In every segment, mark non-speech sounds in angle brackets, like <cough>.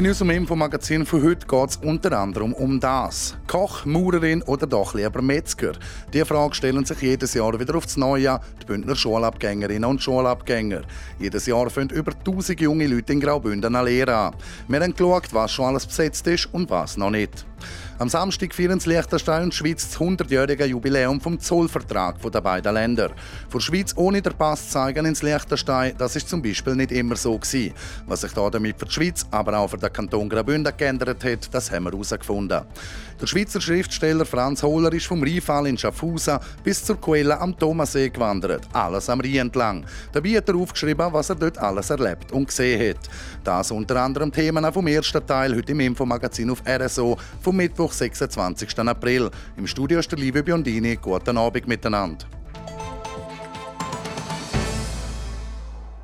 In unserem Infomagazin von heute geht es unter anderem um das. Koch, Maurerin oder doch lieber Metzger? Diese Frage stellen sich jedes Jahr wieder aufs Neue die Bündner Schulabgängerinnen und Schulabgänger. Jedes Jahr fangen über 1000 junge Leute in Graubünden eine Lehre an. Wir haben geschaut, was schon alles besetzt ist und was noch nicht. Am Samstag feiern das Liechtenstein und Schweiz das 100-jährige Jubiläum vom Zollvertrag der beiden Länder. Für Schweiz ohne den Pass zeigen ins Liechtenstein, das ist zum Beispiel nicht immer so gewesen. Was sich damit für die Schweiz, aber auch für den Kanton Graubünden geändert hat, das haben wir herausgefunden. Der Schweizer Schriftsteller Franz Hohler ist vom Rheinfall in Schaffhausen bis zur Quelle am Thomassee gewandert, alles am Rhein entlang. Dabei hat er aufgeschrieben, was er dort alles erlebt und gesehen hat. Das unter anderem Themen vom ersten Teil heute im Infomagazin auf RSO vom Mittwoch, 26. April. Im Studio ist der liebe Biondini. Guten Abend miteinander.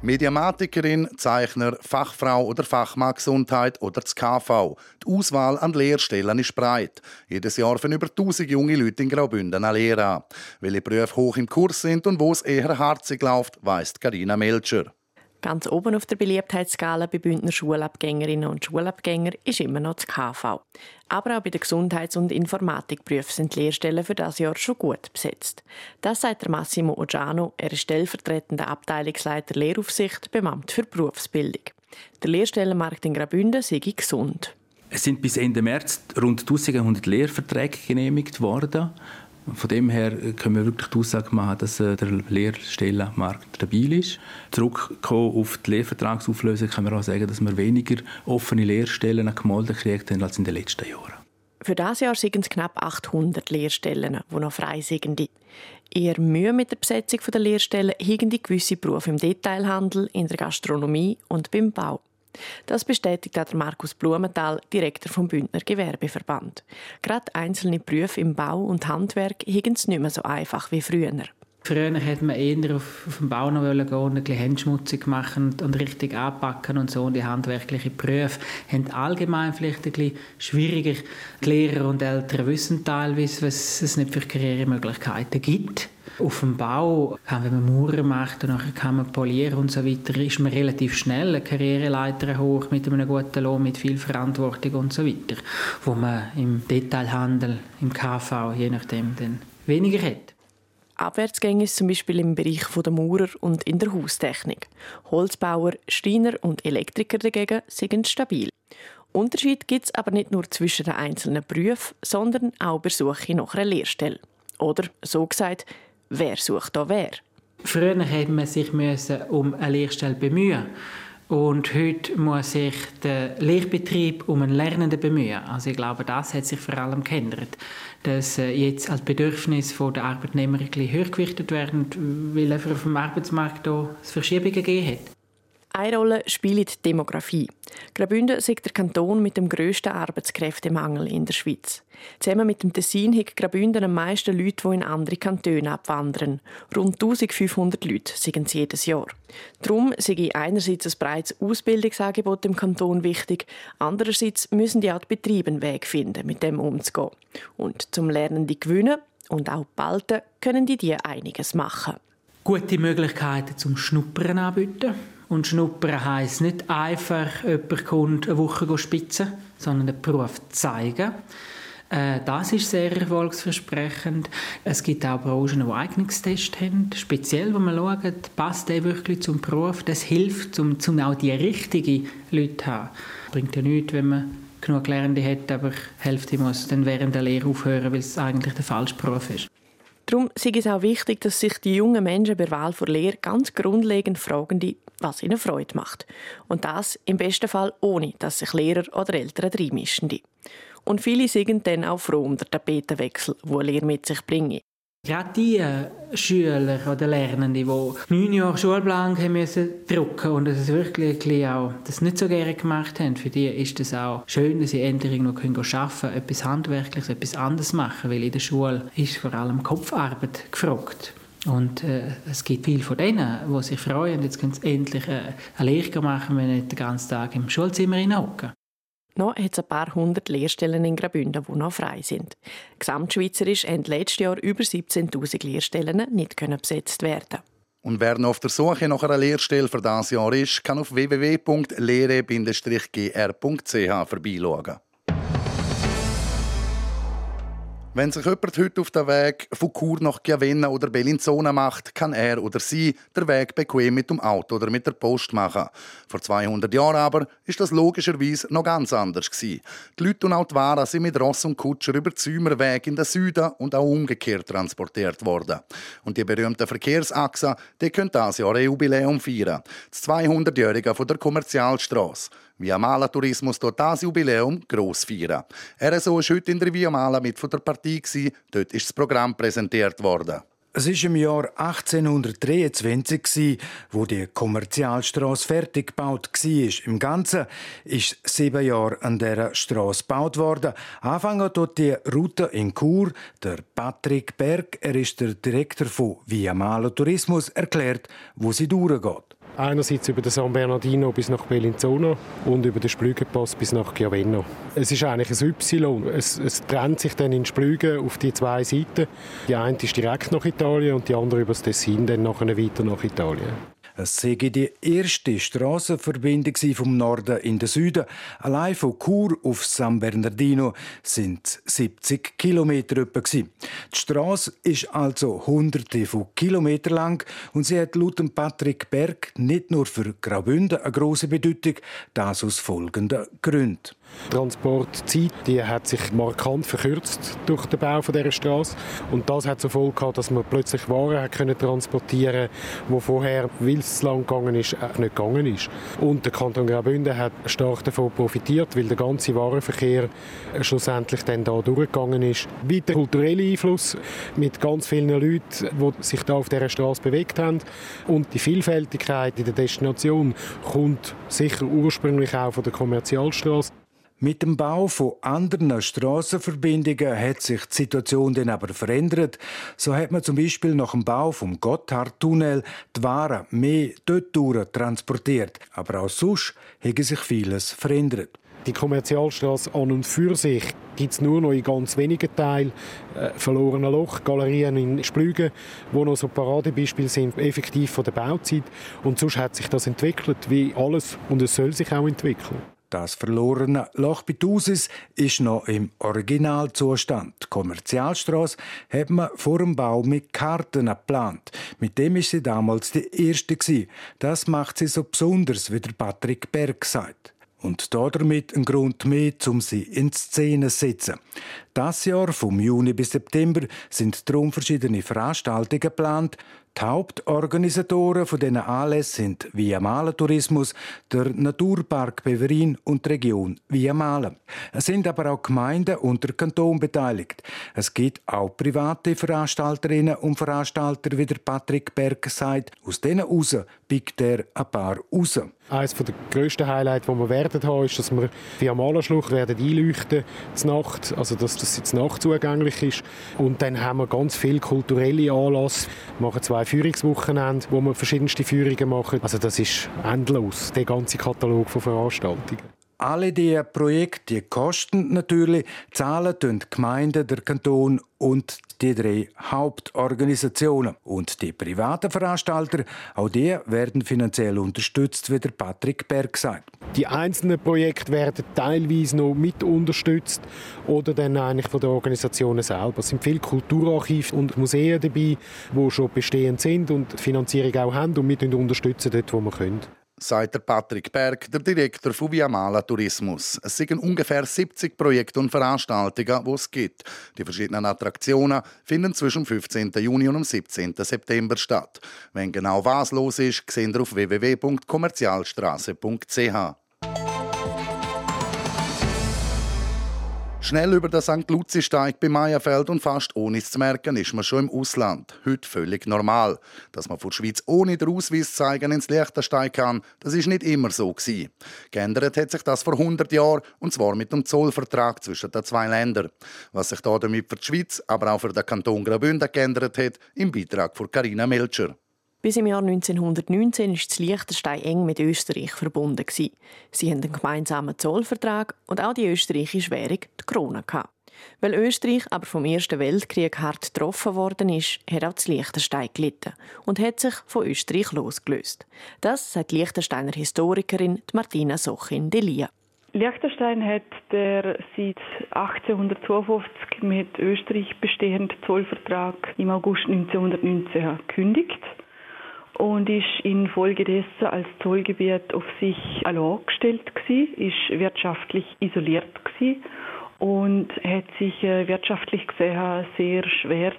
Mediamatikerin, Zeichner, Fachfrau oder Fachmann Gesundheit oder das KV. Die Auswahl an Lehrstellen ist breit. Jedes Jahr von über 1000 junge Leute in Graubünden eine Lehre an. Welche Berufe hoch im Kurs sind und wo es eher harzig läuft, weiss Karina Melcher. Ganz oben auf der Beliebtheitsskala bei Bündner Schulabgängerinnen und Schulabgänger ist immer noch das KV. Aber auch bei den Gesundheits- und Informatikberufen sind die Lehrstellen für das Jahr schon gut besetzt. Das sagt Massimo Ogiano, er ist stellvertretender Abteilungsleiter Lehraufsicht beim Amt für Berufsbildung. Der Lehrstellenmarkt in Graubünden sei gesund. Es sind bis Ende März rund 1100 Lehrverträge genehmigt worden. Von dem her können wir wirklich die Aussage machen, dass äh, der Lehrstellenmarkt stabil ist. Zurückkommen auf die Lehrvertragsauflösung können wir auch sagen, dass wir weniger offene Lehrstellen gemeldet haben als in den letzten Jahren. Für das Jahr sind es knapp 800 Lehrstellen, die noch frei sind. Eher Mühe mit der Besetzung der Lehrstellen haben die gewisse Berufe im Detailhandel, in der Gastronomie und beim Bau. Das bestätigt auch Markus Blumenthal, Direktor vom Bündner Gewerbeverband. Gerade einzelne Berufe im Bau und Handwerk hingen es nicht mehr so einfach wie früher. Früher hätte man eher auf, auf den Bau noch gehen und ein bisschen Händeschmutzig machen und richtig anpacken und so. Und die handwerklichen Berufe haben allgemein vielleicht ein bisschen schwieriger. Die Lehrer und Eltern wissen teilweise, was es nicht für Karrieremöglichkeiten gibt. Auf dem Bau, wenn man Mauern macht und nachher kann man polieren und so weiter, ist man relativ schnell eine Karriereleiter hoch mit einem guten Lohn, mit viel Verantwortung und so weiter, wo man im Detailhandel, im KV, je nachdem, dann weniger hat. Abwärtsgänge ist zum Beispiel im Bereich der Maurer und in der Haustechnik. Holzbauer, Schreiner und Elektriker dagegen sind stabil. Unterschied gibt es aber nicht nur zwischen den einzelnen Berufen, sondern auch bei Suche nach einer Lehrstelle. Oder, so gesagt, wer sucht da wer? Früher hätte man sich um eine Lehrstelle bemühen und heute muss sich der Lehrbetrieb um einen Lernenden bemühen. Also ich glaube, das hat sich vor allem geändert, dass äh, jetzt als Bedürfnis der Arbeitnehmer ein höher gewichtet werden, weil einfach auf dem Arbeitsmarkt da Verschiebungen gegeben hat. Eine Rolle spielt die Demografie. Graubünden ist der Kanton mit dem grössten Arbeitskräftemangel in der Schweiz. Zusammen mit dem Tessin hat Graubünden am meisten Leute, die in andere Kantone abwandern. Rund 1500 Leute sind es jedes Jahr. Darum sei einerseits ein breites Ausbildungsangebot im Kanton wichtig, andererseits müssen die auch die Betriebe einen Weg finden, mit dem umzugehen. Und zum Lernen die gewinnen und auch behalten, können die dir einiges machen. Gute Möglichkeiten zum Schnuppern anbieten und Schnuppern heisst nicht einfach, jemand kommt eine Woche spitzen, sondern den Beruf zeigen. Äh, das ist sehr erfolgsversprechend. Es gibt auch Branchen, die Eignungstests haben. Speziell, wo man schaut, passt der wirklich zum Beruf. Das hilft, um, um auch die richtigen Leute zu haben. Bringt ja nichts, wenn man genug Lernende hat, aber die Hälfte muss dann während der Lehre aufhören, weil es eigentlich der falsche Beruf ist. Darum ist es auch wichtig, dass sich die jungen Menschen bei Wahl vor Lehre ganz grundlegend fragen, was ihnen Freude macht. Und das im besten Fall ohne, dass sich Lehrer oder Eltern reinmischen. Und viele sind dann auch froh um den Tapetenwechsel, wo Lehre mit sich bringt. Gerade die äh, Schüler oder Lernende, die neun Jahre Schulplan haben müssen drucken und das wirklich auch das nicht so gerne gemacht haben, für die ist es auch schön, dass sie endlich irgendwo können arbeiten können, etwas Handwerkliches, etwas anderes machen, weil in der Schule ist vor allem Kopfarbeit gefragt. Und äh, es gibt viele von denen, die sich freuen, jetzt können sie endlich äh, eine Lehre machen, wenn sie nicht den ganzen Tag im Schulzimmer hocken. Noch hat es ein paar hundert Lehrstellen in Graubünden, die noch frei sind. Gesamtschweizerisch haben letztes Jahr über 17'000 Lehrstellen nicht besetzt werden und wer noch auf der Suche nach einer Lehrstelle für dieses Jahr ist, kann auf www.lehre-gr.ch vorbeischauen. Wenn sich jemand heute auf den Weg von Chur nach Chiavenna oder Bellinzona macht, kann er oder sie den Weg bequem mit dem Auto oder mit der Post machen. Vor 200 Jahren aber ist das logischerweise noch ganz anders. Die Leute und auch die Waren sind mit Ross und Kutscher über Zümerweg in den Süden und auch umgekehrt transportiert worden. Und die berühmte Verkehrsachse, die können das Jahr ein Jubiläum feiern. Das 200-Jährige von der Kommerzialstraße. Via Mala Tourismus dort das Jubiläum gross feiern. RSO war heute in der Via Mala mit von der Partie. Dort ist das Programm präsentiert worden. Es war im Jahr 1823, wo die Kommerzialstraße fertig gebaut war. Im Ganzen ist sieben Jahre an dieser Straße gebaut worden. Anfangen dort die Route in Chur. Der Patrick Berg, er ist der Direktor von Via Malo Tourismus, erklärt, wo sie durchgeht. Einerseits über den San Bernardino bis nach Bellinzona und über den Splügenpass bis nach Chiavenno. Es ist eigentlich ein Y. Es, es, trennt sich dann in Splügen auf die zwei Seiten. Die eine ist direkt nach Italien und die andere über das Tessin dann nachher weiter nach Italien. Es sei die erste Strassenverbindung vom Norden in den Süden. Allein von Chur auf San Bernardino sind 70 Kilometer etwa. Die Straße ist also hunderte von Kilometern lang und sie hat laut Patrick Berg nicht nur für Graubünden eine große Bedeutung, das aus folgenden Gründen. Die Transportzeit die hat sich markant verkürzt durch den Bau dieser Straße. Und das hat zur Folge gehabt, dass man plötzlich Waren können transportieren die vorher, weil es lang gegangen ist, nicht gegangen ist. Und der Kanton Graubünden hat stark davon profitiert, weil der ganze Warenverkehr schlussendlich dann da durchgegangen ist. Weiter kultureller Einfluss mit ganz vielen Leuten, die sich da auf dieser Straße bewegt haben. Und die Vielfältigkeit in der Destination kommt sicher ursprünglich auch von der Kommerzialstraße. Mit dem Bau von anderen Strassenverbindungen hat sich die Situation dann aber verändert. So hat man zum Beispiel nach dem Bau vom Gotthardtunnel die Waren mehr dort transportiert. Aber auch sonst hat sich vieles verändert. Die Kommerzialstraße an und für sich gibt es nur noch in ganz wenigen Teilen äh, verlorene Loch, Galerien in Splügen, wo noch so Paradebeispiele sind, effektiv von der Bauzeit. Und sonst hat sich das entwickelt, wie alles, und es soll sich auch entwickeln. Das verlorene Loch Bitusis ist noch im Originalzustand. Die Kommerzialstraße hat man vor dem Bau mit Karten geplant. Mit dem ist sie damals die erste Das macht sie so besonders, wie der Patrick Berg sagt. Und damit ein Grund mehr, um sie in Szene zu setzen. Das Jahr, vom Juni bis September, sind darum verschiedene Veranstaltungen geplant. Die Hauptorganisatoren von diesen Anlässen sind Via Mala Tourismus, der Naturpark Beverin und die Region Via Mala. Es sind aber auch Gemeinden und der Kanton beteiligt. Es gibt auch private Veranstalterinnen und Veranstalter, wie der Patrick Berg sagt. Aus denen raus pickt er ein paar raus. Eines der grössten Highlights, die wir werden haben, ist, dass wir via Malerschlucht werden einleuchten Nacht, also dass das jetzt Nacht zugänglich ist. Und dann haben wir ganz viele kulturelle Anlässe. Wir machen zwei Führungswochenende, wo wir verschiedenste Führungen machen. Also das ist endlos, der ganze Katalog von Veranstaltungen. Alle diese Projekte kosten natürlich, zahlen die Gemeinden, der Kanton und die drei Hauptorganisationen. Und die privaten Veranstalter, auch die werden finanziell unterstützt, wie der Patrick Berg sagt. Die einzelnen Projekte werden teilweise noch mit unterstützt oder dann eigentlich von den Organisationen selber. Es sind viele Kulturarchive und Museen dabei, die schon bestehend sind und die Finanzierung auch haben und wir unterstützen dort, wo wir können sagt der Patrick Berg, der Direktor von Viamala Tourismus. Es sind ungefähr 70 Projekte und Veranstaltungen, die es gibt. Die verschiedenen Attraktionen finden zwischen dem 15. Juni und dem 17. September statt. Wenn genau was los ist, sehen Sie auf www.kommerzialstraße.ch. Schnell über den St. Luzi-Steig bei Meierfeld und fast ohne es zu merken, ist man schon im Ausland. Heute völlig normal. Dass man von der Schweiz ohne den Ausweis zeigen ins Liechtenstein kann, das ist nicht immer so gewesen. Geändert hat sich das vor 100 Jahren, und zwar mit dem Zollvertrag zwischen den zwei Ländern. Was sich da damit für die Schweiz, aber auch für den Kanton Graubünden geändert hat, im Beitrag von Carina Melcher. Bis im Jahr 1919 ist das Liechtenstein eng mit Österreich verbunden. Sie haben einen gemeinsamen Zollvertrag und auch die österreichische Währung, die Krone. Weil Österreich aber vom Ersten Weltkrieg hart getroffen worden ist, hat auch das Liechtenstein gelitten und hat sich von Österreich losgelöst. Das sagt die Liechtensteiner Historikerin Martina Sochin-Delia. Liechtenstein hat der seit 1852 mit Österreich bestehende Zollvertrag im August 1919 gekündigt und ist infolgedessen als Zollgebiet auf sich allein gestellt gewesen, ist wirtschaftlich isoliert gewesen und hat sich äh, wirtschaftlich gesehen sehr schwer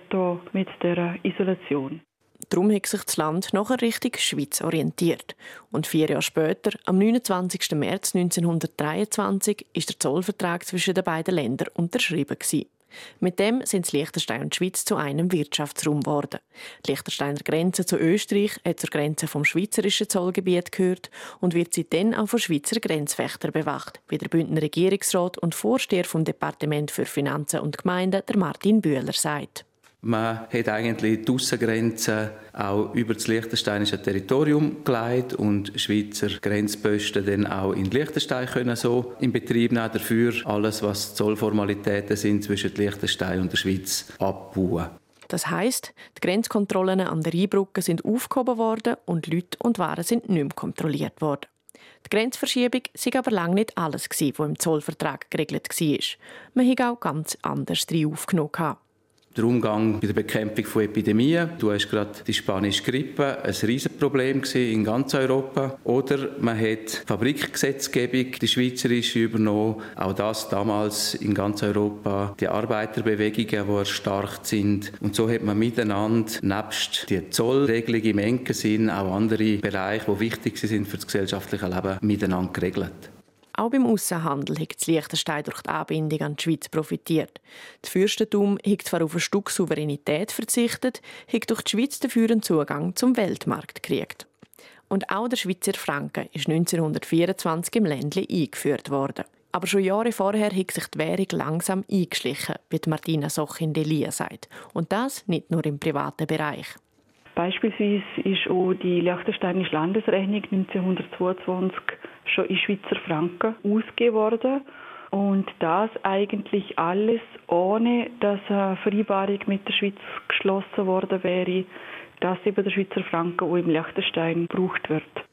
mit der Isolation. Darum hat sich das Land nachher Richtung Schweiz orientiert. Und vier Jahre später, am 29. März 1923, ist der Zollvertrag zwischen den beiden Ländern unterschrieben. Gewesen. Mit dem sind Liechtenstein und die Schweiz zu einem Wirtschaftsraum geworden. Die Liechtensteiner Grenze zu Österreich hat zur Grenze vom schweizerischen Zollgebiet gehört und wird seitdem auch von Schweizer Grenzwächter bewacht, wie der Bündner Regierungsrat und Vorsteher vom Departement für Finanzen und Gemeinden, der Martin Bühler, sagt. Man hat eigentlich die Aussengrenzen auch über das liechtensteinische Territorium gelegt und Schweizer Grenzposten dann auch in Liechtenstein können so in Betrieb nehmen. Dafür alles, was Zollformalitäten sind zwischen Liechtenstein und der Schweiz, abbauen. Das heißt, die Grenzkontrollen an der Rheinbrücke sind aufgehoben worden und Leute und Waren sind nicht mehr kontrolliert worden. Die Grenzverschiebung war aber lange nicht alles, was im Zollvertrag geregelt war. Man hat auch ganz anders drin aufgenommen der Umgang bei der Bekämpfung von Epidemien. Du hast gerade die spanische Grippe, ein Riesenproblem in ganz Europa. Oder man hat Fabrikgesetzgebung, die schweizerische, übernommen. Auch das damals in ganz Europa. Die Arbeiterbewegungen, die erstarkt sind. Und so hat man miteinander, nebst der Zollregelung im engen Sinn, auch andere Bereiche, die wichtig sind für das gesellschaftliche Leben, miteinander geregelt. Auch beim Aussenhandel hat das Liechtenstein durch die Anbindung an die Schweiz profitiert. Das Fürstentum hat zwar auf ein Stück Souveränität verzichtet, hat durch die Schweiz dafür einen Zugang zum Weltmarkt gekriegt. Und auch der Schweizer Franken ist 1924 im Ländli eingeführt worden. Aber schon Jahre vorher hat sich die Währung langsam eingeschlichen, wie Martina Soch in Delia sagt. Und das nicht nur im privaten Bereich. Beispielsweise ist auch die Liechtensteinische Landesrechnung 1922 schon in Schweizer Franken ausgegeben worden. Und das eigentlich alles ohne, dass eine Vereinbarung mit der Schweiz geschlossen worden wäre, dass eben der Schweizer Franken auch im Liechtenstein gebraucht wird.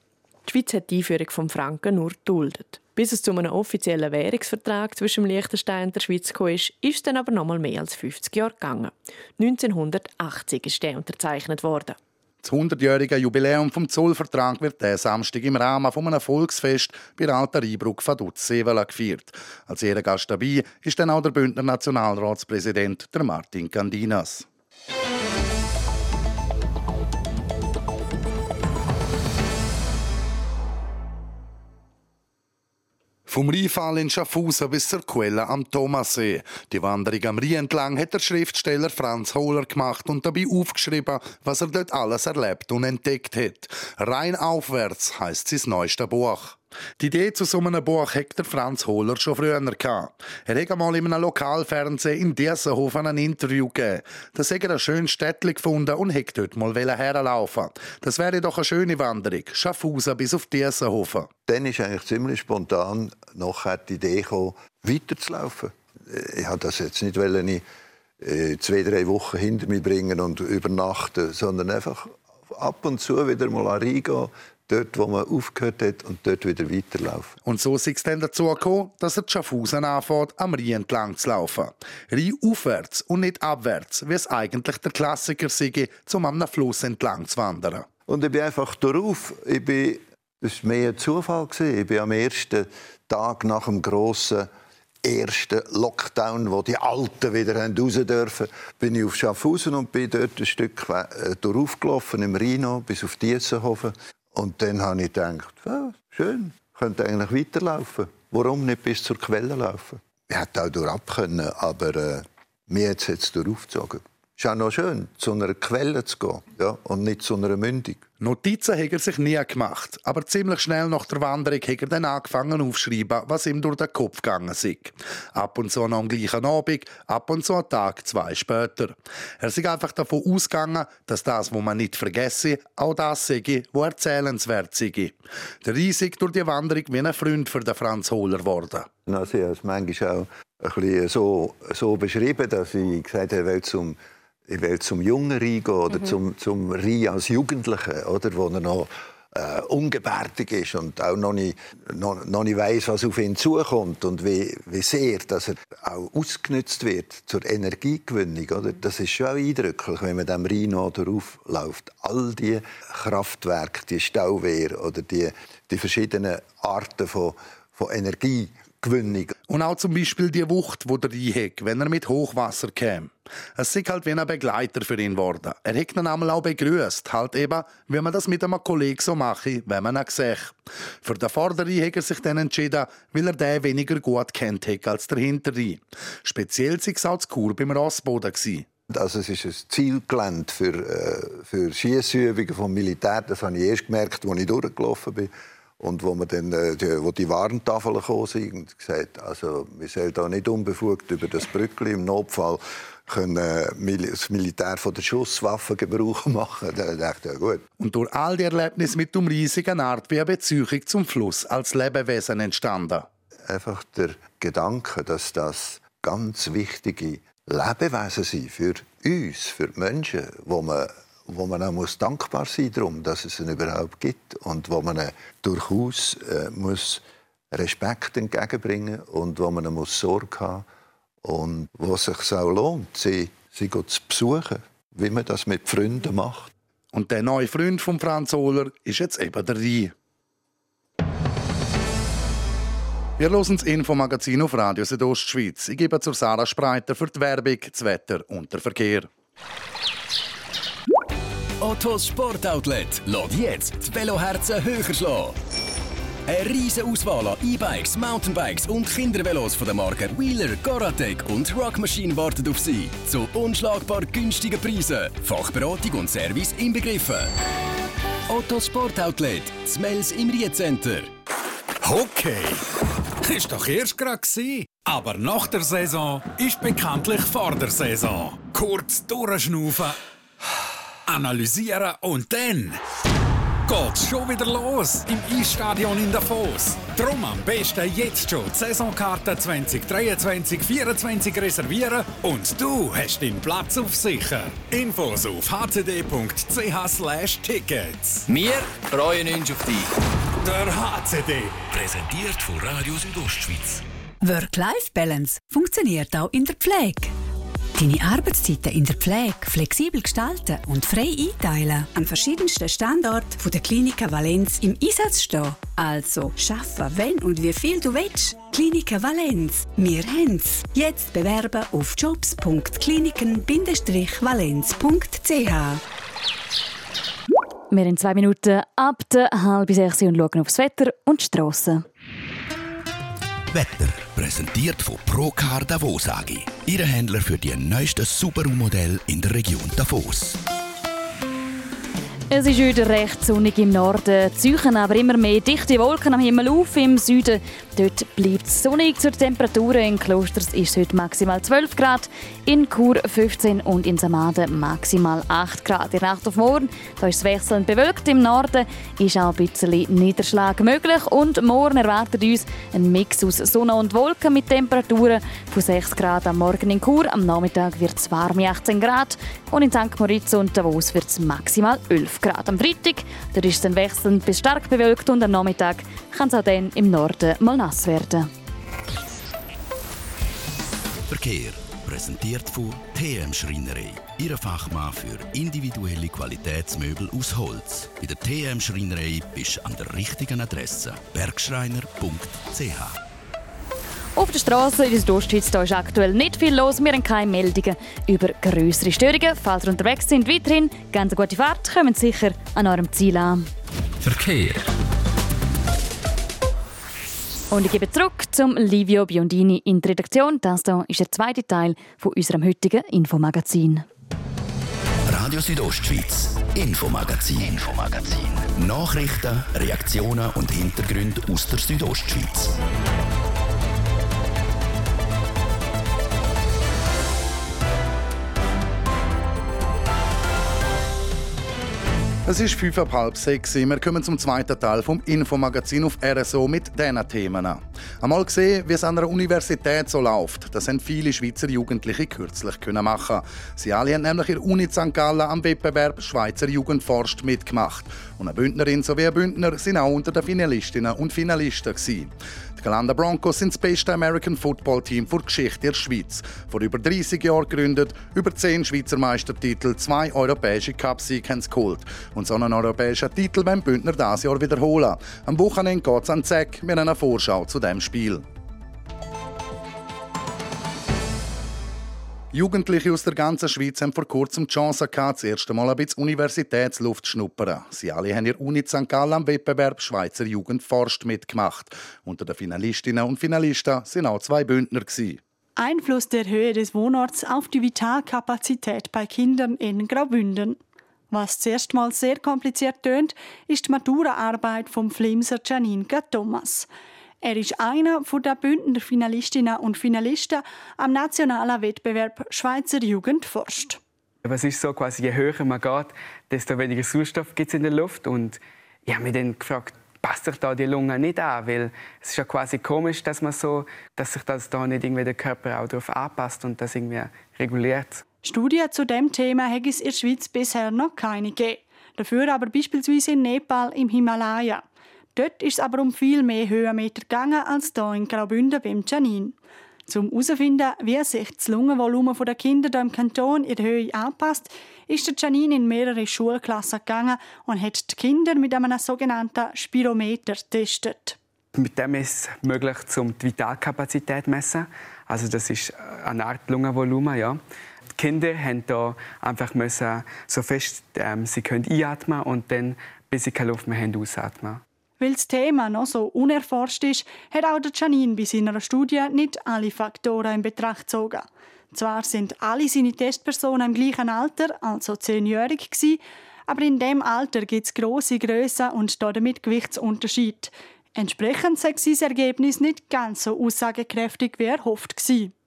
Schweiz hat die Einführung des Franken nur geduldet. Bis es zu einem offiziellen Währungsvertrag zwischen Liechtenstein und der Schweiz kam, ist es dann aber noch mal mehr als 50 Jahre gegangen. 1980 ist der unterzeichnet worden. Das 100-jährige Jubiläum vom Zollvertrag wird diesen Samstag im Rahmen von einem Volksfest bei der Alten Rheinbrücke Vaduz-Sevela gefeiert. Als Ehrengast dabei ist dann auch der Bündner Nationalratspräsident der Martin Candinas. Vom Rheinfall in Schaffhausen bis zur Quelle am Thomassee. Die Wanderung am Rhein entlang hat der Schriftsteller Franz Hohler gemacht und dabei aufgeschrieben, was er dort alles erlebt und entdeckt hat. Rein aufwärts heißt sein neuestes Buch. Die Idee zu so einem Buch hat der Franz Hohler schon früher. Er hat einmal in einem Lokalfernsehen in Diessenhofen ein Interview gegeben. Da hat er ein schönes Städtchen gefunden und hat dort mal herlaufen. Das wäre doch eine schöne Wanderung. Schaffhausen bis auf Diessenhofen. Dann ist eigentlich ziemlich spontan nachher die Idee gekommen, weiterzulaufen. Ich wollte das jetzt nicht in äh, zwei, drei Wochen hinter mir bringen und übernachten, sondern einfach ab und zu wieder mal reingehen, dort, wo man aufgehört hat und dort wieder weiterlaufen. Und so ist es dann dazu gekommen, dass er Schaffhausen anfängt, am Rhein entlang zu laufen. Rhein aufwärts und nicht abwärts, wie es eigentlich der Klassiker sei, um am Fluss entlang zu wandern. Und ich bin einfach darauf, ich bin, das war mehr ein Zufall, ich bin am ersten Tag nach dem grossen ersten Lockdown, wo die Alten wieder raus dürfen, bin ich auf Schaffhausen und bin dort ein Stück äh, durchgelaufen im Rhino bis auf Diessenhofen und dann habe ich gedacht, ja, schön, könnte eigentlich weiterlaufen. Warum nicht bis zur Quelle laufen? ich hätte auch durchab können, aber äh, mir hat es jetzt durchaufgezogen. Es ist auch noch schön, zu einer Quelle zu gehen ja, und nicht zu einer Mündung. Notizen hat er sich nie gemacht, aber ziemlich schnell nach der Wanderung hat er dann angefangen aufzuschreiben, was ihm durch den Kopf gegangen ist. Ab und zu noch am gleichen Abend, ab und zu einen Tag, zwei später. Er ist einfach davon ausgegangen, dass das, was man nicht vergesse, auch das sei, was erzählenswert sei. Der Riesig durch die Wanderung wie ein Freund für den Franz Hohler geworden. Also, ich habe es manchmal auch ein bisschen so, so beschrieben, dass ich gesagt habe, zum ich will zum Jungen reingehen oder mhm. zum, zum Rein als Jugendliche, oder, wo er noch äh, ungebärtig ist und auch noch nicht, noch, noch nicht weiss, was auf ihn zukommt und wie, wie sehr dass er auch ausgenutzt wird zur Energiegewinnung. Oder? Das ist schon eindrücklich, wenn man dem Rhein läuft. All die Kraftwerke, die Stauwehr oder die, die verschiedenen Arten von, von Energie Gewinnung. Und auch zum Beispiel die Wucht, die der hat, wenn er mit Hochwasser käme. Es ist halt wie ein Begleiter für ihn geworden. Er hat ihn einmal auch begrüßt, halt eben, wie man das mit einem Kollegen so mache, wenn man ihn sieht. Für den Vorderen hat er sich dann entschieden, weil er den weniger gut kennt als der Hintere. Speziell sei es auch zu Kur beim Rossboden gewesen. Also es ist ein Zielgelände für, äh, für Schiessübungen vom Militär. Das habe ich erst gemerkt, als ich durchgelaufen bin. Und wo, wir dann, äh, die, wo die Warntafeln gekommen sind, und gesagt, also wir sollen da nicht unbefugt über das Brückli im Notfall können äh, das Militär von der Schusswaffe Gebrauch <laughs> machen. Da dachte ich, ja gut. Und durch all die Erlebnisse mit dem riesigen Art wie eine Beziehung zum Fluss als Lebewesen entstanden. Einfach der Gedanke, dass das ganz wichtige Lebewesen sind für uns, für die Menschen, wo man wo man auch muss dankbar sein darum, dass es ihn überhaupt gibt und wo man durchaus äh, muss Respekt entgegenbringen und wo man muss Sorge haben und wo es sich auch lohnt, sie, sie zu besuchen, wie man das mit Freunden macht. Und der neue Freund von Franz Ohler ist jetzt eben der Rhein. Wir hören das Infomagazin auf Radio Südostschweiz. Ich gebe zur Sarah Spreiter für die Werbung, das Wetter und den Verkehr. Ottos Sportoutlet lädt jetzt die Veloherzen höher schlagen. Eine riesige Auswahl an E-Bikes, Mountainbikes und Kindervelos von den Marken Wheeler, Goratec und Rock Machine wartet auf Sie. Zu unschlagbar günstigen Preisen. Fachberatung und Service inbegriffen. Ottos Sportoutlet, Smells im Riecenter. Okay, ist doch erst gerade Aber nach der Saison ist bekanntlich vor der Saison. Kurz durchschnaufen analysieren und dann geht's schon wieder los im Eisstadion in Davos. Drum am besten jetzt schon die Saisonkarte 2023-24 reservieren und du hast deinen Platz auf sicher. Infos auf hcd.ch/tickets. Wir freuen uns auf dich. Der HCD. Präsentiert von Radio Südostschweiz. Work-Life-Balance funktioniert auch in der Pflege. Deine Arbeitszeiten in der Pflege flexibel gestalten und frei einteilen. An verschiedensten Standorten der Klinika Valenz im Einsatz stehen. Also schaffen, wenn und wie viel du willst. Klinika Valenz. Wir haben's. Jetzt bewerben auf jobs.kliniken-valenz.ch. Wir in zwei Minuten ab der halb sechs und schauen aufs Wetter und die Strassen. Wetter. Präsentiert von Procar Davos AG. Ihre Händler für die neuesten Subaru-Modelle in der Region Davos. Es ist heute recht sonnig im Norden, Züchen aber immer mehr dichte Wolken am Himmel auf. Im Süden dort bleibt es sonnig. Zur Temperatur in Klosters ist es heute maximal 12 Grad, in Chur 15 und in Samaden maximal 8 Grad. In Nacht auf morgen da ist es wechselnd bewölkt. Im Norden ist auch ein bisschen Niederschlag möglich und morgen erwartet uns ein Mix aus Sonne und Wolken mit Temperaturen von 6 Grad am Morgen in Chur. Am Nachmittag wird es warm 18 Grad und in St. Moritz und Davos wird es maximal 11 Grad. Am Freitag dort ist es dann wechselnd bis stark bewölkt und am Nachmittag kann es auch dann im Norden mal nass werden. Verkehr präsentiert von TM Schreinerei. Ihre Fachmann für individuelle Qualitätsmöbel aus Holz. Bei der TM Schreinerei bist du an der richtigen Adresse. Bergschreiner.ch auf der Straße in der Ostschweiz ist aktuell nicht viel los. Wir haben keine Meldungen über größere Störungen. Falls ihr unterwegs sind, weiterhin ganz gute Fahrt, kommen sicher an eurem Ziel an. Verkehr. Und ich gebe zurück zum Livio Biondini in die Redaktion. Das hier ist der zweite Teil von unserem heutigen Infomagazin. Radio Südostschweiz, Infomagazin, Infomagazin. Nachrichten, Reaktionen und Hintergründe aus der Südostschweiz. Es ist fünf ab halb sechs. Wir kommen zum zweiten Teil vom Infomagazin auf RSO mit diesen Themen. Einmal gesehen, wie es an einer Universität so läuft. Das haben viele Schweizer Jugendliche kürzlich können machen. Sie alle haben nämlich in der Uni St. Gallen am Wettbewerb Schweizer Jugend forscht mitgemacht. Und eine Bündnerin sowie ein Bündner sind auch unter den Finalistinnen und Finalisten gewesen. Galanda Broncos sind das beste American Football Team der Geschichte der Schweiz. Vor über 30 Jahren gegründet, über 10 Schweizer Meistertitel, zwei europäische Cupsiege haben sie geholt. Und so einen europäischen Titel wollen Bündner dieses Jahr wiederholen. Am Wochenende geht es an Zack mit einer Vorschau zu dem Spiel. Jugendliche aus der ganzen Schweiz haben vor kurzem die Chance gehabt, das erste Mal ein bisschen Universitätsluft zu schnuppern. Sie alle haben in Uni St. Gallen am Wettbewerb Schweizer Jugend forscht mitgemacht. Unter den Finalistinnen und Finalisten sind auch zwei Bündner. Einfluss der Höhe des Wohnorts auf die Vitalkapazität bei Kindern in Graubünden. Was zuerst mal sehr kompliziert tönt, ist die Maturaarbeit vom Flimser Janine Thomas. Er ist einer der Bündner Finalistinnen und Finalisten am nationalen Wettbewerb Schweizer Jugend forscht. Was ist so quasi, je höher man geht, desto weniger Sauerstoff gibt es in der Luft. Und ich habe mich dann gefragt, passt sich da die Lunge nicht an? Weil es ist ja quasi komisch, dass man so, dass sich das da nicht irgendwie der Körper auch darauf anpasst und das irgendwie reguliert. Studien zu dem Thema hat es in der Schweiz bisher noch keine gegeben. Dafür aber beispielsweise in Nepal im Himalaya. Dort ist es aber um viel mehr Höhenmeter gegangen als hier in Graubünden beim Janin. Um herauszufinden, wie sich das Lungenvolumen der Kinder hier im Kanton in der Höhe anpasst, ist der Janin in mehrere Schulklassen gegangen und hat die Kinder mit einem sogenannten Spirometer getestet. Mit dem ist es möglich, um die Vitalkapazität zu messen. Also das ist eine Art Lungenvolumen, ja. Die Kinder haben da einfach müssen, so fest ähm, sie können einatmen und dann, bis sie keine Luft mehr haben, ausatmen. Weil das Thema noch so unerforscht ist, hat auch der Janine bei seiner Studie nicht alle Faktoren in Betracht gezogen. Zwar sind alle seine Testpersonen im gleichen Alter, also zehnjährig, aber in dem Alter gibt es grosse Grössen und damit Gewichtsunterschied. Entsprechend sei sein Ergebnis nicht ganz so aussagekräftig wie erhofft.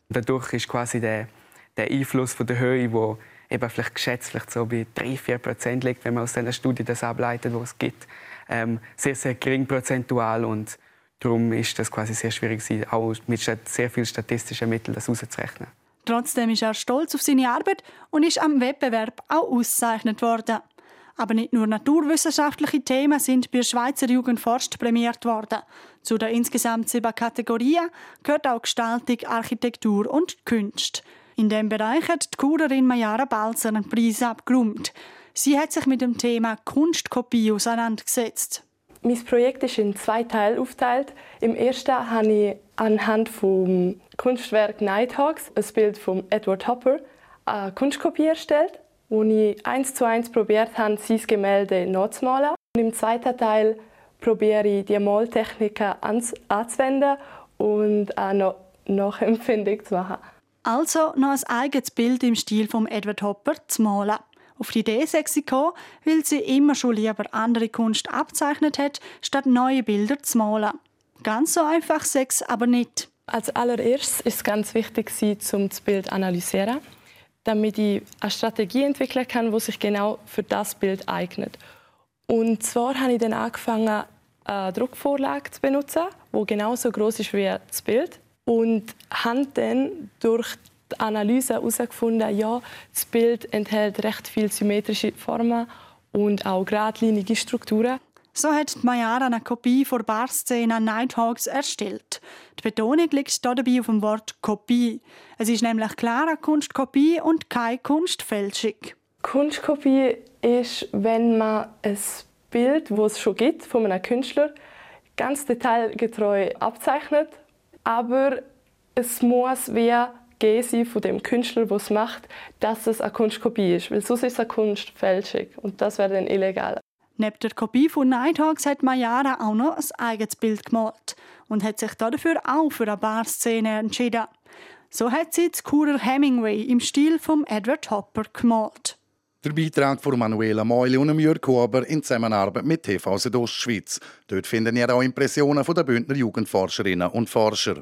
Dadurch ist quasi der, der Einfluss von der Höhe, wo eben vielleicht geschätzt vielleicht so bei 3-4 Prozent liegt, wenn man aus dieser Studie das ableitet, was es gibt ähm, sehr, sehr gering prozentual und darum ist das quasi sehr schwierig, auch mit sehr vielen statistischen Mitteln das auszurechnen. Trotzdem ist er stolz auf seine Arbeit und ist am Wettbewerb auch ausgezeichnet worden. Aber nicht nur naturwissenschaftliche Themen sind bei der Schweizer Jugend forscht prämiert worden. Zu den insgesamt sieben Kategorien gehört auch Gestaltung, Architektur und Kunst. In dem Bereich hat die Kurerin Majara Balzer einen Preis abgeräumt. Sie hat sich mit dem Thema Kunstkopie auseinandergesetzt. Mein Projekt ist in zwei Teile aufgeteilt. Im ersten habe ich anhand vom Kunstwerk Nighthawks ein Bild von Edward Hopper eine Kunstkopie erstellt, wo ich eins zu eins probiert habe, sein Gemälde nachzumalen. Und im zweiten Teil probiere ich die Maltechniken anzuwenden und auch noch nachempfindig zu machen. Also noch ein eigenes Bild im Stil von Edward Hopper zu malen. Auf die Idee sei sie gekommen, weil sie immer schon lieber andere Kunst abzeichnet hat, statt neue Bilder zu malen. Ganz so einfach es aber nicht. Als allererstes ist es ganz wichtig, um das Bild analysieren, damit ich eine Strategie entwickeln kann, die sich genau für das Bild eignet. Und zwar habe ich dann angefangen, eine Druckvorlage zu benutzen, die genauso groß ist wie das Bild. Und habe dann durch die Analyse herausgefunden, ja, das Bild enthält recht viele symmetrische Formen und auch geradlinige Strukturen. So hat Mayara eine Kopie von Barszene Nighthawks erstellt. Die Betonung liegt dabei auf dem Wort Kopie. Es ist nämlich klar eine Kunstkopie und keine Kunstfälschung. Kunstkopie ist, wenn man ein Bild, das es schon gibt, von einem Künstler, ganz detailgetreu abzeichnet, aber es muss wie Gesi von dem Künstler, der es macht, dass es eine Kunstkopie ist. Weil sonst ist es eine Kunstfälschung und das wäre dann illegal. Neben der Kopie von Nighthawks hat Mayara auch noch ein eigenes Bild gemalt und hat sich dafür auch für eine Barszene entschieden. So hat sie das Churer Hemingway im Stil von Edward Hopper gemalt. Der Beitrag von Manuela Meuli und Jörg Huber in Zusammenarbeit mit TV Südostschweiz. Dort finden ihr auch Impressionen von der Bündner Jugendforscherinnen und Forscher.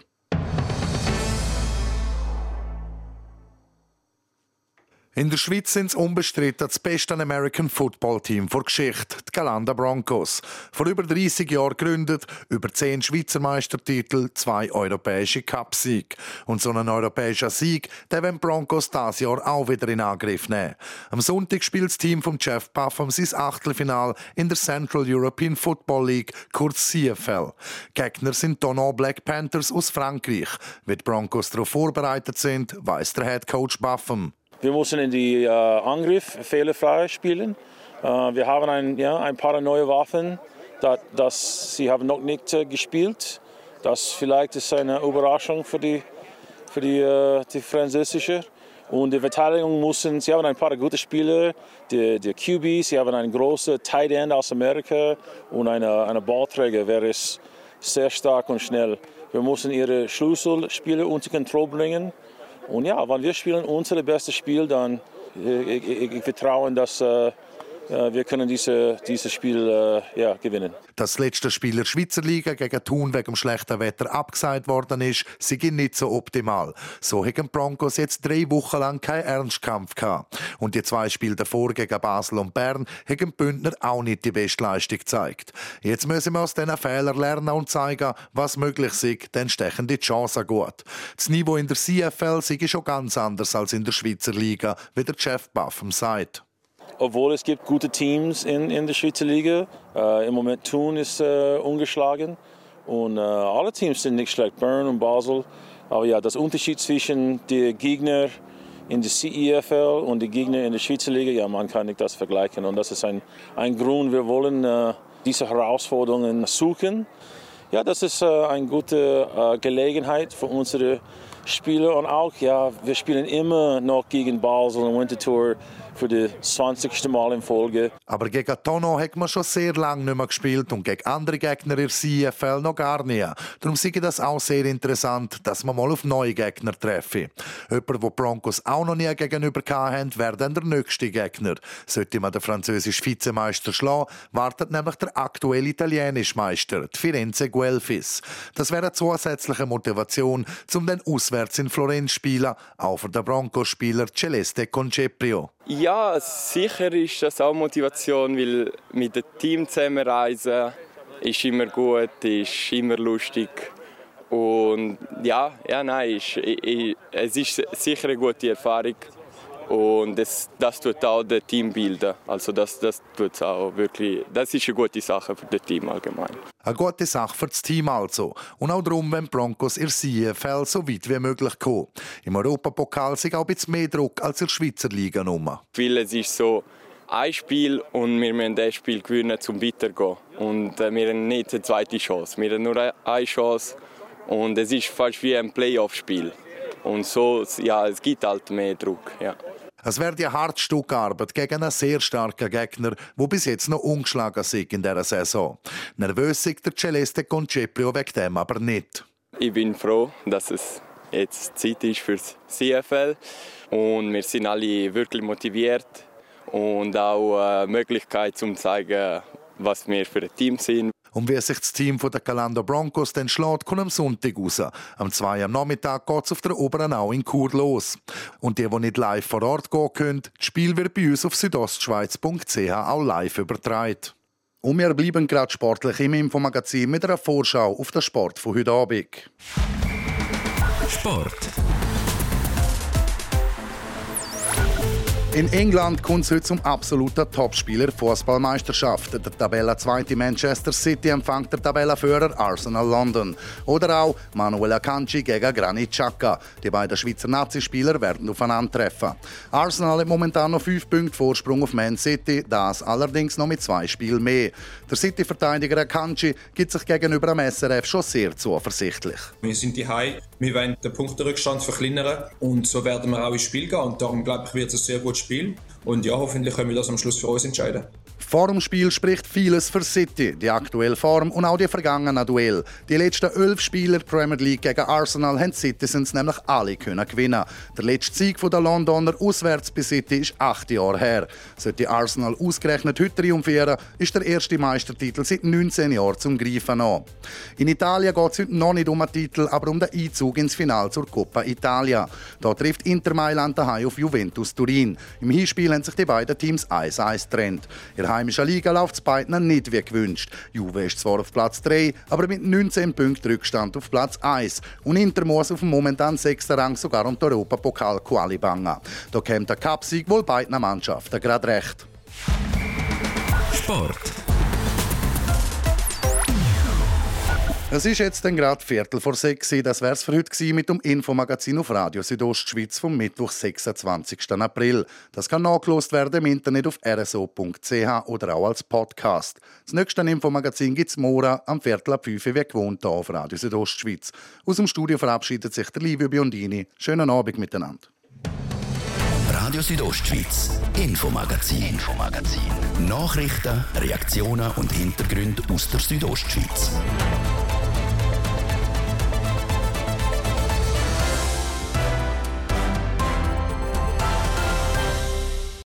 In der Schweiz sind es unbestritten das beste American Football Team vor Geschichte, die Galanda Broncos. Vor über 30 Jahren gegründet, über 10 Schweizer Meistertitel, zwei europäische Cupsieg. Und so ein europäischer Sieg, der werden Broncos dieses Jahr auch wieder in Angriff nehmen. Am Sonntag spielt das Team von Jeff Buffum sein Achtelfinal in der Central European Football League, kurz CFL. Gegner sind Donau Black Panthers aus Frankreich. Wie die Broncos darauf vorbereitet sind, weiß der Head Coach Buffum. Wir müssen in die äh, Angriff fehlerfrei spielen. Äh, wir haben ein, ja, ein paar neue Waffen, das, das sie haben noch nicht äh, gespielt. Das vielleicht ist eine Überraschung für die, für die, äh, die französische. Und die Verteidigung müssen, sie haben ein paar gute Spieler, die, die QBs, sie haben einen großen Tight End aus Amerika und eine, eine Ballträger, wer ist sehr stark und schnell. Wir müssen ihre Schlüsselspiele unter Kontrolle bringen. Und ja, wenn wir spielen unser bestes Spiel, dann äh, ich, ich, ich vertraue, dass äh, wir können diese, dieses Spiel äh, ja, gewinnen. Das letzte Spiel der Schweizer Liga gegen Thun wegen dem schlechten Wetter abgesagt worden ist, sei nicht so optimal. So haben Broncos jetzt drei Wochen lang keinen Ernstkampf gehabt. Und die zwei Spiele davor gegen Basel und Bern haben Bündner auch nicht die Bestleistung gezeigt. Jetzt müssen wir aus diesen Fehlern lernen und zeigen, was möglich ist, dann stechen die Chancen gut. Das Niveau in der CFL sei schon ganz anders als in der Schweizer Liga, wie der Chef Buffum sagt obwohl es gibt gute Teams in, in der Schweizer Liga. Äh, Im Moment Thun ist äh, ungeschlagen und äh, alle Teams sind nicht schlecht, Bern und Basel. Aber ja, das Unterschied zwischen den Gegnern in der CEFL und den Gegnern in der Schweizer Liga, ja, man kann nicht das vergleichen. Und das ist ein, ein Grund, wir wollen äh, diese Herausforderungen suchen. Ja, das ist äh, eine gute äh, Gelegenheit für unsere Spieler und auch, ja, wir spielen immer noch gegen Basel und Winterthur für das 20. Mal in Folge. Aber gegen Tono hat man schon sehr lange nicht mehr gespielt und gegen andere Gegner in der CFL noch gar nicht. Darum sehe ich das auch sehr interessant, dass man mal auf neue Gegner treffen. Jemand, wo Broncos auch noch nie gegenüber hatten, wäre dann der nächste Gegner. Sollte man den französischen Vizemeister schlagen, wartet nämlich der aktuelle italienische Meister, die Firenze Guelfis. Das wäre eine zusätzliche Motivation, um den auswärts in Florenz zu spielen, auch für den Broncos-Spieler Celeste Conceprio. Ja, sicher ist das auch Motivation, weil mit dem Team zusammen reisen ist immer gut, ist immer lustig. Und ja, ja nein, ist, es ist sicher eine gute Erfahrung. Und das, das tut auch das Team bilden. Also das, das tut auch wirklich, das ist eine gute Sache für das Team allgemein. Eine gute Sache für das Team also. Und auch darum, wenn Broncos ihr CFL so weit wie möglich kommen. Im Europapokal sind auch ein bisschen mehr Druck als in der Schweizer Liga es ist so ein Spiel und wir müssen das Spiel gewinnen, um weiterzugehen. Und äh, wir haben nicht eine zweite Chance. Wir haben nur eine Chance und es ist fast wie ein Playoff-Spiel. Und so, ja, es gibt halt mehr Druck, ja. Es wird ein hartes Stück Arbeit gegen einen sehr starken Gegner, der bis jetzt noch ungeschlagen ist in dieser Saison. Nervös ist der Celeste Conceprio wegen dem aber nicht. Ich bin froh, dass es jetzt Zeit ist für das CFL und wir sind alle wirklich motiviert und auch eine Möglichkeit, um zu zeigen, was wir für ein Team sind. Und wie sich das Team der Calando Broncos dann schlägt, kommt am Sonntag raus. Am 2 am Nachmittag geht es auf der Oberenau in Chur los. Und die, die nicht live vor Ort gehen können, das Spiel wird bei uns auf südostschweiz.ch auch live übertragen. Und wir bleiben gerade sportlich im Infomagazin mit einer Vorschau auf den Sport von heute Abend. Sport. In England kommt es heute zum absoluten Topspieler Fußballmeisterschaft. Der Tabella zweite Manchester City empfängt der Tabellenführer Arsenal London. Oder auch Manuel Akanji gegen Granit Xhaka. Die beiden Schweizer Nazispieler werden aufeinandertreffen. Arsenal hat momentan noch fünf Punkte Vorsprung auf Man City, das allerdings noch mit zwei Spielen mehr. Der City-Verteidiger Akanji gibt sich gegenüber dem SRF schon sehr zuversichtlich. Wir sind die High, wir wollen den Punkterückstand verkleinern und so werden wir auch ins Spiel gehen und darum glaube ich, wird es ein sehr gutes Spiel und ja, hoffentlich können wir das am Schluss für uns entscheiden. Vor dem Spiel spricht vieles für City, die aktuelle Form und auch die vergangenen Duell. Die letzten elf Spieler Premier League gegen Arsenal haben Citizens nämlich alle können gewinnen. Der letzte Sieg der Londoner auswärts bei City ist acht Jahre her. Sollte Arsenal ausgerechnet heute triumphieren, ist der erste Meistertitel seit 19 Jahren zum Greifen an. In Italien geht es heute noch nicht um einen Titel, aber um den Einzug ins Finale zur Coppa Italia. Da trifft Inter Mailand daheim auf Juventus Turin. Im Hinspiel haben sich die beiden Teams 1-1 trennt heimischen Liga läuft es beiden nicht wie gewünscht. Juve ist zwar auf Platz 3, aber mit 19 Punkten Rückstand auf Platz 1. Und Inter muss auf dem momentan sechsten Rang sogar den Europapokal Quali bangen. Da kommt der Cupsieg wohl beiden Mannschaften gerade recht. Sport. Es ist jetzt dann gerade Viertel vor sechs. Das wär's für heute mit dem Infomagazin auf Radio Südostschweiz vom Mittwoch, 26. April. Das kann nachgelost werden im Internet auf rso.ch oder auch als Podcast. Das nächste Infomagazin gibt's morgen am Viertel ab 5 wie gewohnt hier auf Radio Südostschweiz. Aus dem Studio verabschiedet sich der Livio Biondini. Schönen Abend miteinander. Radio Südostschweiz, Infomagazin, Infomagazin. Nachrichten, Reaktionen und Hintergründe aus der Südostschweiz.